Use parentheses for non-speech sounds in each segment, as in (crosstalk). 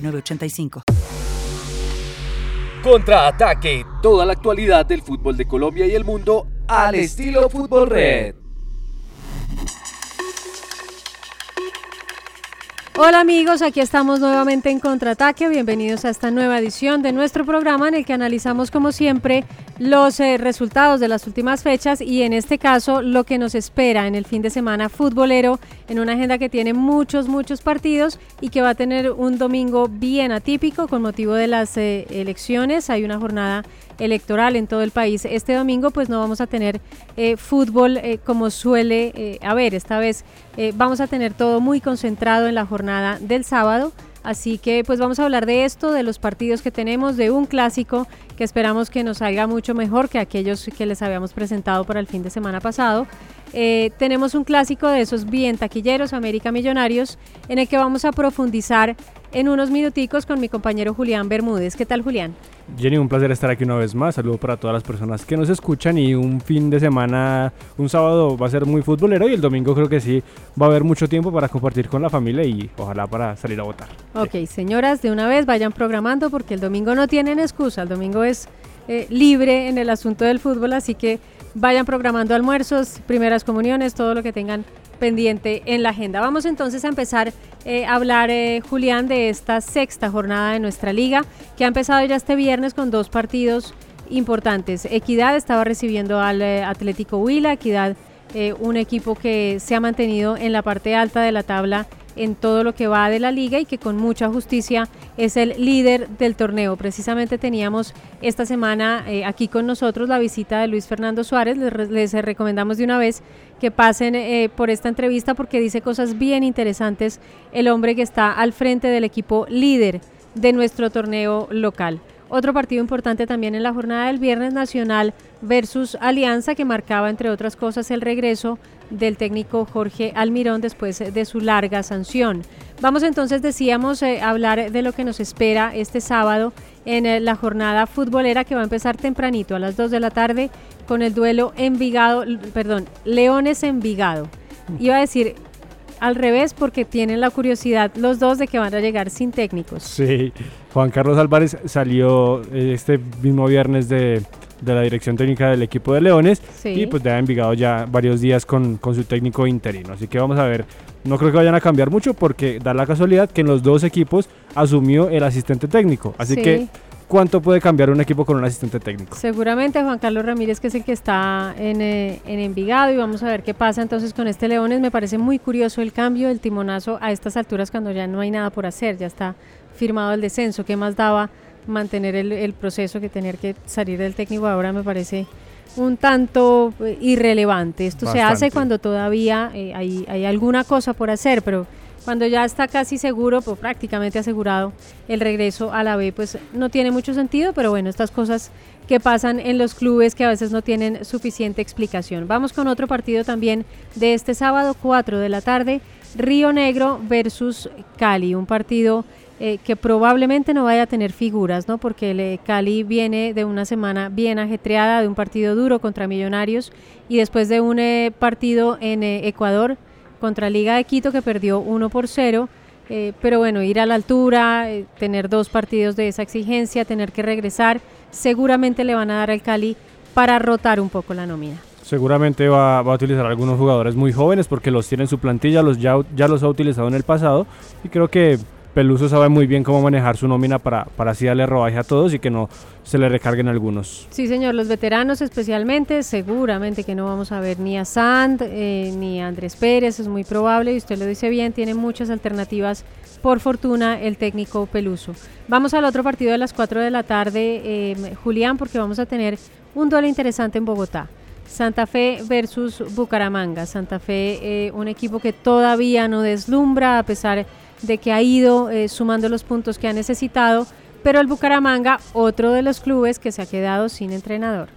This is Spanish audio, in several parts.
985. Contraataque, toda la actualidad del fútbol de Colombia y el mundo al estilo Fútbol Red. Hola amigos, aquí estamos nuevamente en Contraataque. Bienvenidos a esta nueva edición de nuestro programa en el que analizamos como siempre los eh, resultados de las últimas fechas y en este caso lo que nos espera en el fin de semana futbolero en una agenda que tiene muchos, muchos partidos y que va a tener un domingo bien atípico con motivo de las eh, elecciones. Hay una jornada electoral en todo el país. Este domingo pues no vamos a tener eh, fútbol como suele haber. Esta vez vamos a tener todo muy concentrado en la jornada del sábado. Así que pues vamos a hablar de esto, de los partidos que tenemos, de un clásico que esperamos que nos salga mucho mejor que aquellos que les habíamos presentado para el fin de semana pasado. Eh, tenemos un clásico de esos bien taquilleros, América Millonarios, en el que vamos a profundizar en unos minuticos con mi compañero Julián Bermúdez. ¿Qué tal, Julián? Jenny, un placer estar aquí una vez más. Saludo para todas las personas que nos escuchan y un fin de semana, un sábado va a ser muy futbolero y el domingo creo que sí va a haber mucho tiempo para compartir con la familia y ojalá para salir a votar. Ok, señoras, de una vez vayan programando porque el domingo no tienen excusa, el domingo es eh, libre en el asunto del fútbol, así que vayan programando almuerzos, primeras comuniones, todo lo que tengan pendiente en la agenda. Vamos entonces a empezar eh, a hablar, eh, Julián, de esta sexta jornada de nuestra liga, que ha empezado ya este viernes con dos partidos importantes. Equidad estaba recibiendo al eh, Atlético Huila, Equidad, un equipo que se ha mantenido en la parte alta de la tabla en todo lo que va de la liga y que con mucha justicia es el líder del torneo. Precisamente teníamos esta semana eh, aquí con nosotros la visita de Luis Fernando Suárez. Les, recomendamos de una vez que pasen eh, por esta entrevista porque dice cosas bien interesantes el hombre que está al frente del equipo líder de nuestro torneo local. Otro partido importante también en la jornada del viernes nacional versus Alianza que marcaba entre otras cosas el regreso del técnico Jorge Almirón después de su larga sanción. Vamos entonces, decíamos, a eh, hablar de lo que nos espera este sábado en eh, la jornada futbolera que va a empezar tempranito a las 2 de la tarde con el duelo Envigado, perdón, Leones Envigado. Iba a decir al revés porque tienen la curiosidad los dos de que van a llegar sin técnicos. Sí, Juan Carlos Álvarez salió eh, este mismo viernes de, la dirección técnica del equipo de Leones y pues ha Envigado ya varios días con, con, su técnico interino. Así que vamos a ver, no creo que vayan a cambiar mucho porque da la casualidad que en los dos equipos asumió el asistente técnico. Así que cuánto puede cambiar un equipo con un asistente técnico. Seguramente Juan Carlos Ramírez, que es el que está en, eh, en, Envigado, y vamos a ver qué pasa entonces con este Leones. Me parece muy curioso el cambio del timonazo a estas alturas cuando ya no hay nada por hacer, ya está firmado el descenso. ¿Qué más daba mantener el, proceso que tener que salir del técnico ahora? Me parece un tanto eh, irrelevante. Esto se hace cuando todavía eh, hay, hay alguna cosa por hacer, pero cuando ya está casi seguro, pues prácticamente asegurado el regreso a la B, pues no tiene mucho sentido, pero bueno, estas cosas que pasan en los clubes que a veces no tienen suficiente explicación. Vamos con otro partido también de este sábado, 4 de la tarde, Río Negro versus Cali, un partido eh, que probablemente no vaya a tener figuras, ¿no? Porque el, Cali viene de una semana bien ajetreada, de un partido duro contra Millonarios y después de un eh, partido en eh, Ecuador contra Liga de Quito que perdió 1 por 0. Eh, pero bueno, ir a la altura, eh, tener dos partidos de esa exigencia, tener que regresar, seguramente le van a dar al Cali para rotar un poco la nómina. Seguramente va, a utilizar algunos jugadores muy jóvenes porque los tiene en su plantilla, los ya los ha utilizado en el pasado y creo que Peluso sabe muy bien cómo manejar su nómina para, para así darle rodaje a todos y que no se le recarguen algunos. Sí, señor, los veteranos especialmente, seguramente que no vamos a ver ni a Sand eh, ni a Andrés Pérez, es muy probable, y usted lo dice bien, tiene muchas alternativas, por fortuna, el técnico Peluso. Vamos al otro partido de las 4 de la tarde, eh, Julián, porque vamos a tener un duelo interesante en Bogotá. Santa Fe versus Bucaramanga. Santa Fe, eh, un equipo que todavía no deslumbra a pesar de que ha ido sumando los puntos que ha necesitado, pero el Bucaramanga, otro de los clubes que se ha quedado sin entrenador.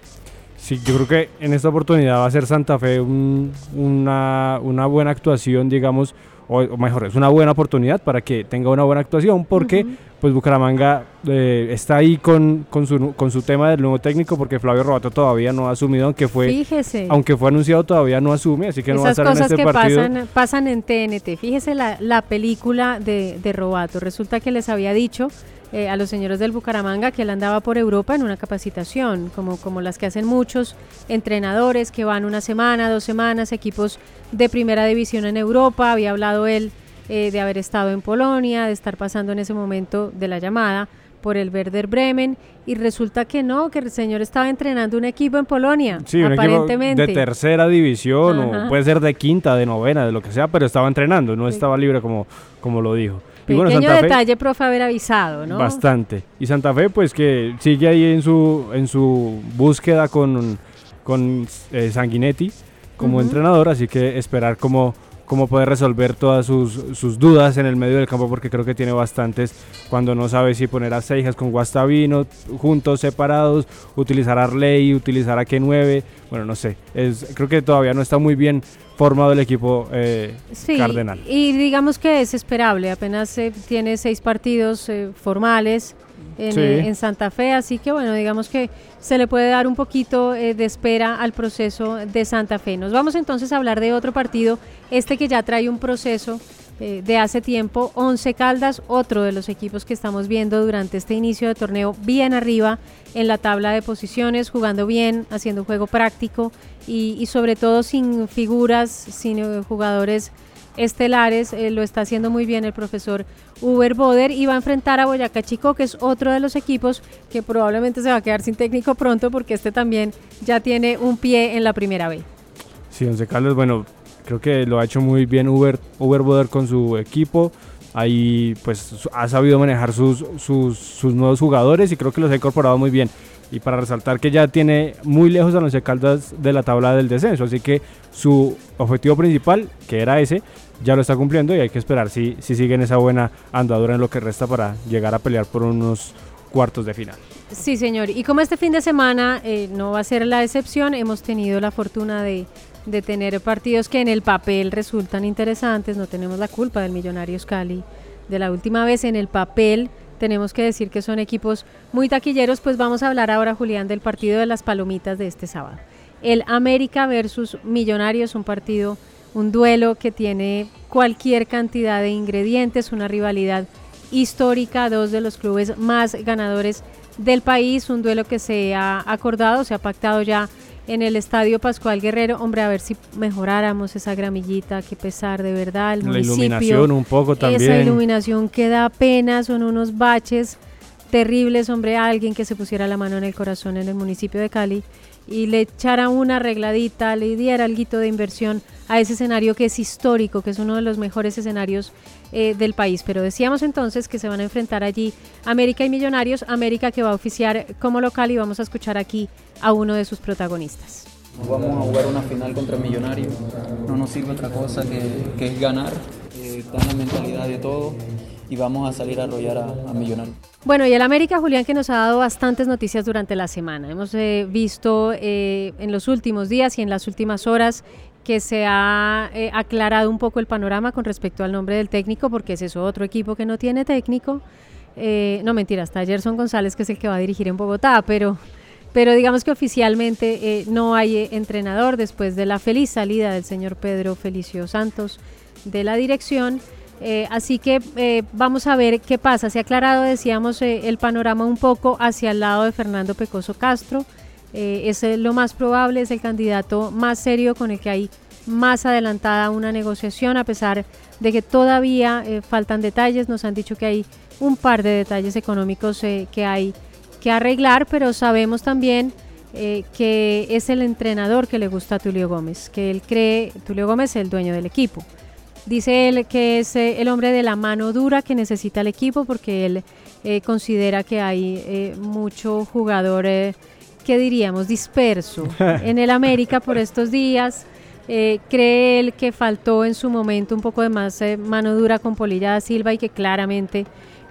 Sí, yo creo que en esta oportunidad va a ser Santa Fe una, una buena actuación, digamos, o, mejor, es una buena oportunidad para que tenga una buena actuación, porque pues Bucaramanga eh, está ahí con, con, su, con su tema del nuevo técnico, porque Flavio Robato todavía no ha asumido, aunque fue, aunque fue anunciado todavía no asume, así que no va a estar en este partido. Pasan, pasan en TNT, fíjese la, la película de, de Robato, resulta que les había dicho eh, a los señores del Bucaramanga que él andaba por Europa en una capacitación, como, como las que hacen muchos entrenadores que van una semana, dos semanas, equipos de primera división en Europa. Había hablado él eh, de haber estado en Polonia, de estar pasando en ese momento de la llamada por el Werder Bremen y resulta que no, que el señor estaba entrenando un equipo en Polonia, sí, aparentemente. de tercera división o puede ser de quinta, de novena, de lo que sea, pero estaba entrenando, no estaba libre como, como lo dijo. Pequeño detalle, profe, haber avisado, ¿no? Bastante. Y Santa Fe, pues que sigue ahí en su, en su búsqueda con, con eh, Sanguinetti como entrenador, así que esperar cómo, cómo puede resolver todas sus, sus, dudas en el medio del campo, porque creo que tiene bastantes cuando no sabe si poner a Seijas con Guastavino juntos, separados, utilizar a Arley, utilizar a K9, bueno, no sé, es, creo que todavía no está muy bien formado el equipo eh, sí, cardenal. Y digamos que es esperable, apenas eh, tiene seis partidos eh, formales en, Santa Fe, así que bueno, digamos que se le puede dar un poquito de espera al proceso de Santa Fe. Nos vamos entonces a hablar de otro partido, este que ya trae un proceso de hace tiempo, Once Caldas, otro de los equipos que estamos viendo durante este inicio de torneo, bien arriba en la tabla de posiciones, jugando bien, haciendo juego práctico y, sobre todo sin figuras, sin eh, jugadores estelares, eh, lo está haciendo muy bien el profesor Uber Boder y va a enfrentar a Boyacá Chico, que es otro de los equipos que probablemente se va a quedar sin técnico pronto porque este también ya tiene un pie en la primera B. Sí, Once Carlos, bueno, creo que lo ha hecho muy bien Uber, Uber Boder con su equipo. Ahí pues ha sabido manejar sus, sus, sus nuevos jugadores y creo que los ha incorporado muy bien y para resaltar que ya tiene muy lejos a los Caldas de la tabla del descenso, así que su objetivo principal, que era ese, ya lo está cumpliendo y hay que esperar si, si sigue en esa buena andadura en lo que resta para llegar a pelear por unos cuartos de final. Sí, señor. Y como este fin de semana eh, no va a ser la excepción, hemos tenido la fortuna de, de, tener partidos que en el papel resultan interesantes. No tenemos la culpa del Millonarios Cali de la última vez en el papel tenemos que decir que son equipos muy taquilleros, pues vamos a hablar ahora, Julián, del partido de las palomitas de este sábado. El América versus Millonarios, un partido, un duelo que tiene cualquier cantidad de ingredientes, una rivalidad histórica, dos de los clubes más ganadores del país, un duelo que se ha acordado, se ha pactado ya en el Estadio Pascual Guerrero. Hombre, a ver si mejoráramos esa gramillita, qué pesar de verdad. El la iluminación un poco también. Esa iluminación que da pena, son unos baches terribles, hombre, alguien que se pusiera la mano en el corazón en el municipio de Cali y le echara una arregladita, le diera algo de inversión a ese escenario que es histórico, que es uno de los mejores escenarios eh, del país. Pero decíamos entonces que se van a enfrentar allí América y Millonarios, América que va a oficiar como local y vamos a escuchar aquí a uno de sus protagonistas. Vamos a jugar una final contra Millonarios, no nos sirve otra cosa que, es ganar, eh, la mentalidad de todo y vamos a salir a arrollar a, Millonarios. Bueno, y el América, Julián, que nos ha dado bastantes noticias durante la semana. Hemos eh, visto eh, en los últimos días y en las últimas horas que se ha eh, aclarado un poco el panorama con respecto al nombre del técnico, porque ese es otro equipo que no tiene técnico. no mentira, está Gerson González, que es el que va a dirigir en Bogotá, pero, pero digamos que oficialmente no hay entrenador después de la feliz salida del señor Pedro Felicio Santos de la dirección. Eh, así que eh, vamos a ver qué pasa. Se ha aclarado, decíamos, eh, el panorama un poco hacia el lado de Fernando Pecoso Castro. es lo más probable, es el candidato más serio con el que hay más adelantada una negociación, a pesar de que todavía faltan detalles. Nos han dicho que hay un par de detalles económicos que hay que arreglar, pero sabemos también que es el entrenador que le gusta a Tulio Gómez, que él cree, Tulio Gómez es el dueño del equipo. Dice él que es eh, el hombre de la mano dura que necesita el equipo porque él eh, considera que hay eh, mucho jugador, ¿qué diríamos?, disperso (laughs) en el América por estos días. ¿Cree él que faltó en su momento un poco de más mano dura con Polilla da Silva y que claramente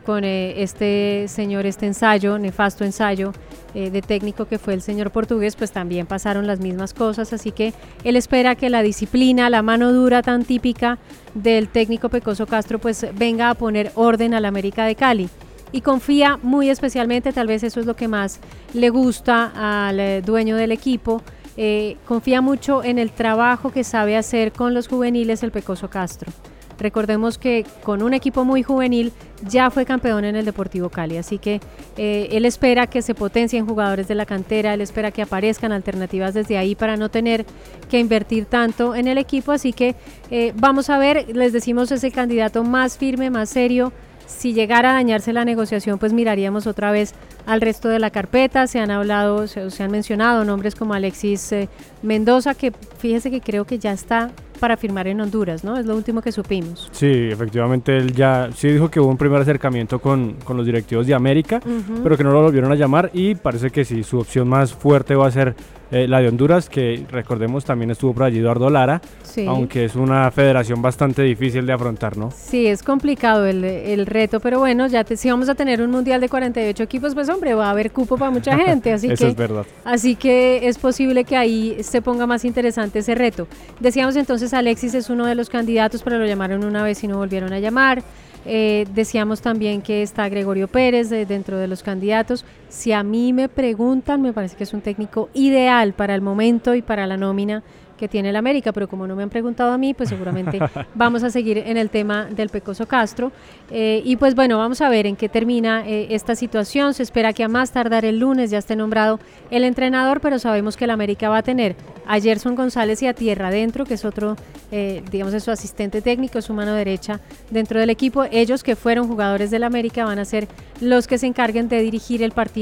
con este señor, este ensayo, nefasto ensayo de técnico que fue el señor portugués, pues también pasaron las mismas cosas, así que él espera que la disciplina, la mano dura tan típica del técnico Pecoso Castro, pues venga a poner orden a la América de Cali y confía muy especialmente, tal vez eso es lo que más le gusta al dueño del equipo, eh, confía mucho en el trabajo que sabe hacer con los juveniles el Pecoso Castro. Recordemos que con un equipo muy juvenil ya fue campeón en el Deportivo Cali, así que eh, él espera que se potencien jugadores de la cantera, él espera que aparezcan alternativas desde ahí para no tener que invertir tanto en el equipo, así que eh, vamos a ver, les decimos es candidato más firme, más serio, si llegara a dañarse la negociación, pues miraríamos otra vez al resto de la carpeta. Se han hablado, se, han mencionado nombres como Alexis eh, Mendoza, que fíjese que creo que ya está para firmar en Honduras, ¿no? Es lo último que supimos. Sí, efectivamente, él ya sí dijo que hubo un primer acercamiento con, con los directivos de América, pero que no lo volvieron a llamar y parece que sí, su opción más fuerte va a ser eh, la de Honduras, que recordemos también estuvo por allí Eduardo Lara, aunque es una federación bastante difícil de afrontar, ¿no? Sí, es complicado el, el reto, pero bueno, ya te, si vamos a tener un mundial de 48 equipos, pues hombre, va a haber cupo para mucha (laughs) gente, así Eso que es verdad. Así que es posible que ahí se ponga más interesante ese reto. Decíamos entonces Alexis es uno de los candidatos, pero lo llamaron una vez y no volvieron a llamar. Eh, decíamos también que está Gregorio Pérez dentro de los candidatos. Si a mí me preguntan, me parece que es un técnico ideal para el momento y para la nómina que tiene el América, pero como no me han preguntado a mí, pues seguramente (laughs) vamos a seguir en el tema del Pecoso Castro. Eh, y pues bueno, vamos a ver en qué termina eh, esta situación. Se espera que a más tardar el lunes ya esté nombrado el entrenador, pero sabemos que el América va a tener a Gerson González y a Tierra Adentro, que es otro, eh, digamos, es su asistente técnico, su mano derecha dentro del equipo. Ellos que fueron jugadores del América van a ser los que se encarguen de dirigir el partido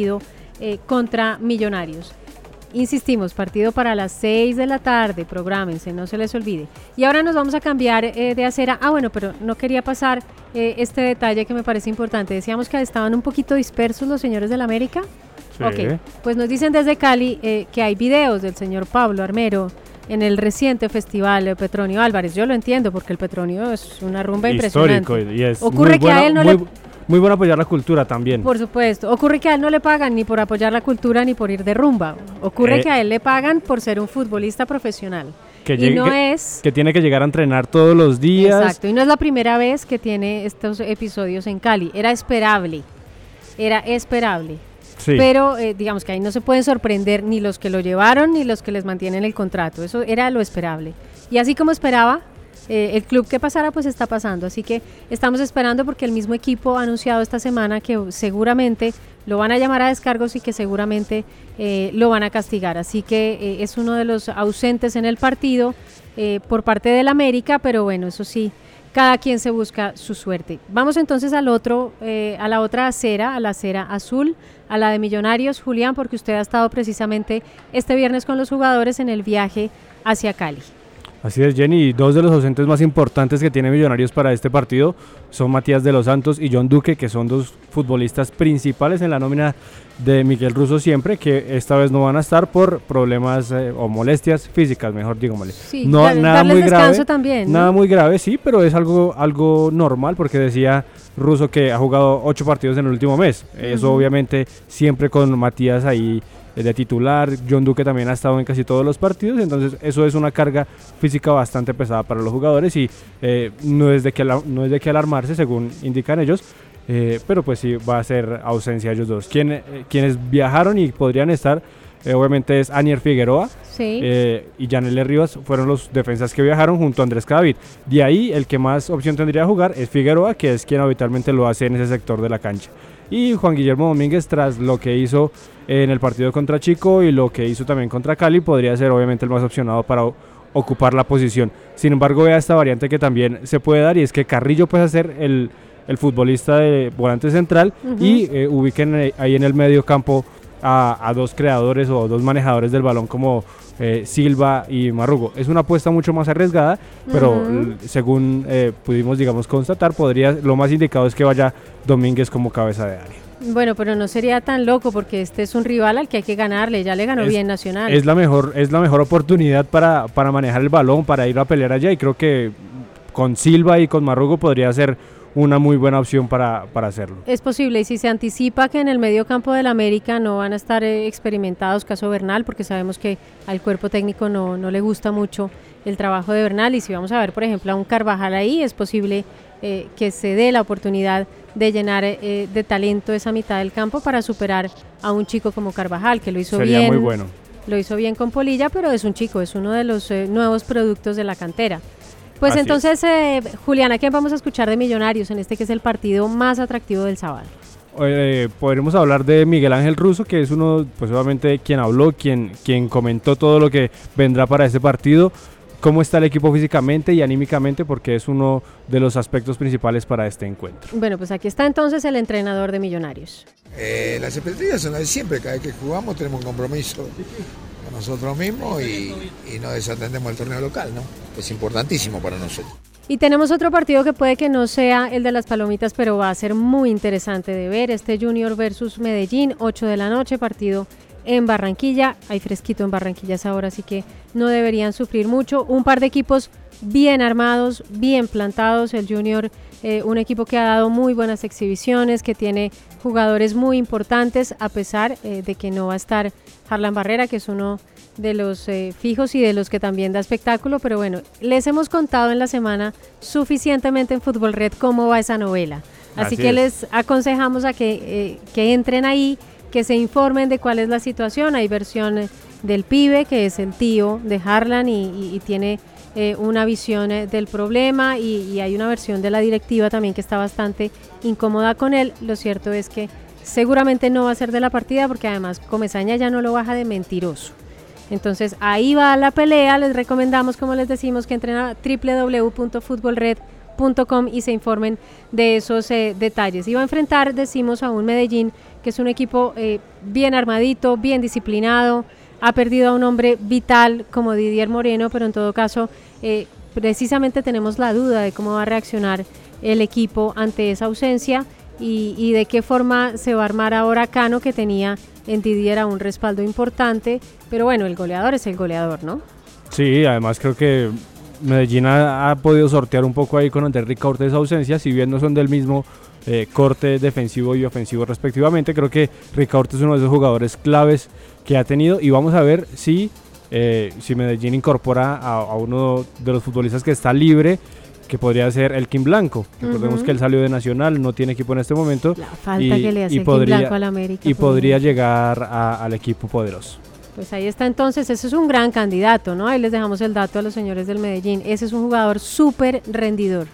contra Millonarios. Insistimos, partido para las 6 de la tarde, prográmense, no se les olvide. Y ahora nos vamos a cambiar eh, de acera. Ah, bueno, pero no quería pasar eh, este detalle que me parece importante. Decíamos que estaban un poquito dispersos los señores de la América. Sí. Ok, pues nos dicen desde Cali eh, que hay videos del señor Pablo Armero en el reciente festival Petronio Álvarez. Yo lo entiendo porque el Petronio es una rumba Histórico impresionante. Y es Ocurre que a él no le muy bueno apoyar la cultura también. Por supuesto. Ocurre que a él no le pagan ni por apoyar la cultura ni por ir de rumba. Ocurre eh, que a él le pagan por ser un futbolista profesional. Que y no es... Que tiene que llegar a entrenar todos los días. Exacto. Y no es la primera vez que tiene estos episodios en Cali. Era esperable. Era esperable. Sí. Pero eh, digamos que ahí no se pueden sorprender ni los que lo llevaron ni los que les mantienen el contrato. Eso era lo esperable. Y así como esperaba, eh, el club que pasara pues está pasando. Así que estamos esperando porque el mismo equipo ha anunciado esta semana que seguramente lo van a llamar a descargos y que seguramente eh, lo van a castigar. Así que eh, es uno de los ausentes en el partido por parte del América, pero bueno, eso sí, cada quien se busca su suerte. Vamos entonces al otro, a la otra acera, a la acera azul, a la de Millonarios, Julián, porque usted ha estado precisamente este viernes con los jugadores en el viaje hacia Cali. Así es, Jenny. Dos de los ausentes más importantes que tiene Millonarios para este partido son Matías de los Santos y John Duque, que son dos futbolistas principales en la nómina de Miguel Russo siempre, que esta vez no van a estar por problemas eh, o molestias físicas, mejor digo, Sí, no, nada muy grave. También, Nada muy grave, sí, pero es algo, algo normal porque decía Russo que ha jugado ocho partidos en el último mes. Eso obviamente siempre con Matías ahí de titular. John Duque también ha estado en casi todos los partidos, entonces eso es una carga física bastante pesada para los jugadores y eh, no, es de que no es de que alarmarse, según indican ellos. Eh, pero pues sí va a ser ausencia ellos dos. Quien, eh, quienes viajaron y podrían estar, obviamente es Anier Figueroa y Janelle Rivas fueron los defensas que viajaron junto a Andrés Cadavid. De ahí el que más opción tendría de jugar es Figueroa, que es quien habitualmente lo hace en ese sector de la cancha. Y Juan Guillermo Domínguez, tras lo que hizo en el partido contra Chico y lo que hizo también contra Cali, podría ser obviamente el más opcionado para ocupar la posición. Sin embargo, vea esta variante que también se puede dar y es que Carrillo puede ser el, futbolista de volante central y eh, ubiquen ahí en el medio campo a, dos creadores o dos manejadores del balón como eh, Silva y Marrugo. Es una apuesta mucho más arriesgada, pero según eh, pudimos, digamos, constatar, podría, lo más indicado es que vaya Domínguez como cabeza de área. Bueno, pero no sería tan loco porque este es un rival al que hay que ganarle, ya le ganó bien Nacional. Es la mejor, es la mejor oportunidad para, para manejar el balón, para ir a pelear allá y creo que con Silva y con Marrugo podría ser una muy buena opción para, para, hacerlo. Es posible, y si se anticipa que en el medio campo del América no van a estar eh, experimentados, caso Bernal, porque sabemos que al cuerpo técnico no, no, le gusta mucho el trabajo de Bernal, y si vamos a ver, por ejemplo, a un Carvajal ahí, es posible eh, que se dé la oportunidad de llenar eh, de talento esa mitad del campo para superar a un chico como Carvajal, que lo hizo Sería bien. muy bueno. Lo hizo bien con Polilla, pero es un chico, es uno de los nuevos productos de la cantera. Pues entonces, eh, Juliana, ¿quién vamos a escuchar de Millonarios en este que es el partido más atractivo del sábado? Eh, podremos hablar de Miguel Ángel Russo, que es uno, pues obviamente quien habló, quien, quien comentó todo lo que vendrá para este partido, cómo está el equipo físicamente y anímicamente, porque es uno de los aspectos principales para este encuentro. Bueno, pues aquí está entonces el entrenador de Millonarios. Eh, las expectativas son las de siempre, cada vez que jugamos tenemos un compromiso nosotros mismos y, no desatendemos el torneo local, ¿no? Es importantísimo para nosotros. Y tenemos otro partido que puede que no sea el de las palomitas, pero va a ser muy interesante de ver. Este Junior versus Medellín, 8 de la noche, partido en Barranquilla. Hay fresquito en Barranquilla ahora, así que no deberían sufrir mucho. Un par de equipos bien armados, bien plantados. El Junior, eh, un equipo que ha dado muy buenas exhibiciones, que tiene jugadores muy importantes, a pesar eh, de que no va a estar Harlan Barrera, que es uno de los eh, fijos y de los que también da espectáculo, pero bueno, les hemos contado en la semana suficientemente en Fútbol Red cómo va esa novela. Así, que les aconsejamos a que, eh, que entren ahí, que se informen de cuál es la situación. Hay versión del pibe, que es el tío de Harlan y, tiene eh, una visión del problema y, y hay una versión de la directiva también que está bastante incómoda con él. Lo cierto es que seguramente no va a ser de la partida porque además Comesaña ya no lo baja de mentiroso. Entonces ahí va la pelea, les recomendamos como les decimos que entren a www.futbolred.com y se informen de esos eh, detalles. Y va a enfrentar, decimos, a un Medellín que es un equipo eh, bien armadito, bien disciplinado, ha perdido a un hombre vital como Didier Moreno, pero en todo caso eh, precisamente tenemos la duda de cómo va a reaccionar el equipo ante esa ausencia y, de qué forma se va a armar ahora Cano, que tenía en Didier un respaldo importante, pero bueno, el goleador es el goleador, ¿no? Sí, además creo que Medellín ha, podido sortear un poco ahí con Enrique Corte esa ausencia, si bien no son del mismo eh, corte defensivo y ofensivo respectivamente, creo que Ricaurte es uno de esos jugadores claves que ha tenido y vamos a ver si, eh, si Medellín incorpora a, uno de los futbolistas que está libre que podría ser el Kim Blanco. Recordemos que él salió de Nacional, no tiene equipo en este momento. La falta y, que le hace podría, Blanco al América. Y podría llegar al equipo poderoso. Pues ahí está entonces, ese es un gran candidato, ¿no? Ahí les dejamos el dato a los señores del Medellín. Ese es un jugador súper rendidor,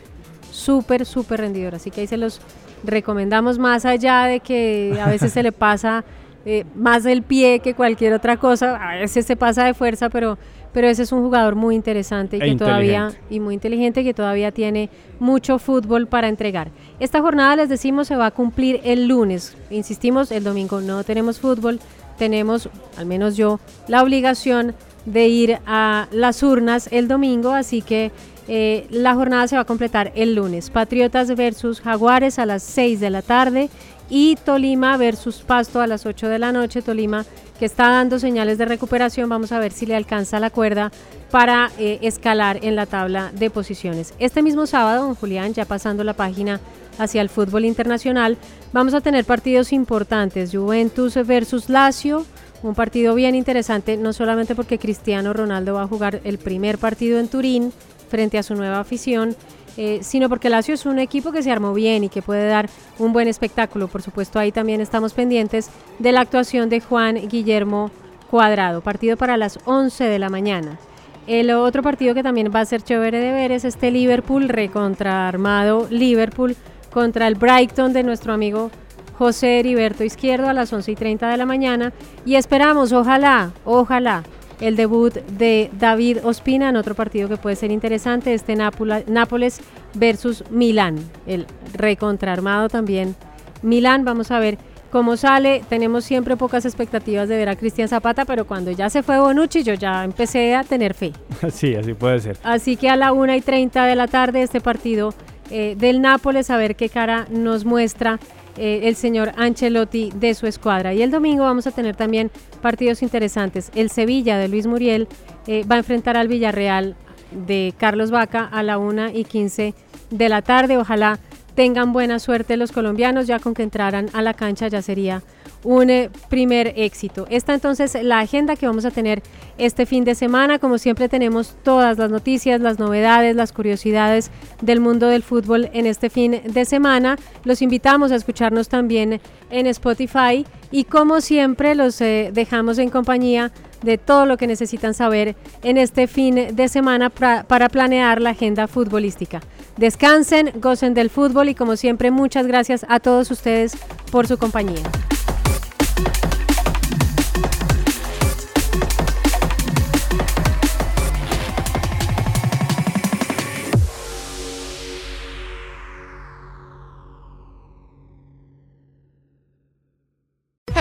súper, súper rendidor. Así que ahí se los recomendamos más allá de que a veces se le (laughs) pasa eh, más el pie que cualquier otra cosa. A veces se pasa de fuerza, pero pero ese es un jugador muy interesante y e que todavía y muy inteligente que todavía tiene mucho fútbol para entregar. Esta jornada les decimos se va a cumplir el lunes. Insistimos, el domingo no tenemos fútbol, tenemos al menos yo la obligación de ir a las urnas el domingo, así que eh, la jornada se va a completar el lunes. Patriotas versus Jaguares a las 6 de la tarde y Tolima versus Pasto a las 8 de la noche. Tolima que está dando señales de recuperación. Vamos a ver si le alcanza la cuerda para eh, escalar en la tabla de posiciones. Este mismo sábado, don Julián, ya pasando la página hacia el fútbol internacional, vamos a tener partidos importantes. Juventus versus Lazio, un partido bien interesante, no solamente porque Cristiano Ronaldo va a jugar el primer partido en Turín frente a su nueva afición, eh, sino porque Lazio es un equipo que se armó bien y que puede dar un buen espectáculo. Por supuesto, ahí también estamos pendientes de la actuación de Juan Guillermo Cuadrado, partido para las 11 de la mañana. El otro partido que también va a ser chévere de ver es este Liverpool recontraarmado Liverpool contra el Brighton de nuestro amigo José Heriberto Izquierdo a las 11 y 30 de la mañana. Y esperamos, ojalá, ojalá, el debut de David Ospina en otro partido que puede ser interesante, este Nápoles versus Milán, el recontraarmado también. Milán, vamos a ver cómo sale. Tenemos siempre pocas expectativas de ver a Cristian Zapata, pero cuando ya se fue Bonucci, yo ya empecé a tener fe. (laughs) Sí, así puede ser. Así que a la 1 y 30 de la tarde este partido eh, del Nápoles, a ver qué cara nos muestra eh, el señor Ancelotti de su escuadra. Y el domingo vamos a tener también partidos interesantes. El Sevilla de Luis Muriel eh, va a enfrentar al Villarreal de Carlos Vaca a la 1 y 15 de la tarde. Ojalá tengan buena suerte los colombianos, ya con que entraran a la cancha ya sería un eh, primer éxito. Esta entonces la agenda que vamos a tener este fin de semana. Como siempre tenemos todas las noticias, las novedades, las curiosidades del mundo del fútbol en este fin de semana. Los invitamos a escucharnos también en Spotify y como siempre los eh, dejamos en compañía de todo lo que necesitan saber en este fin de semana para planear la agenda futbolística. Descansen, gocen del fútbol y como siempre muchas gracias a todos ustedes por su compañía. Thank you.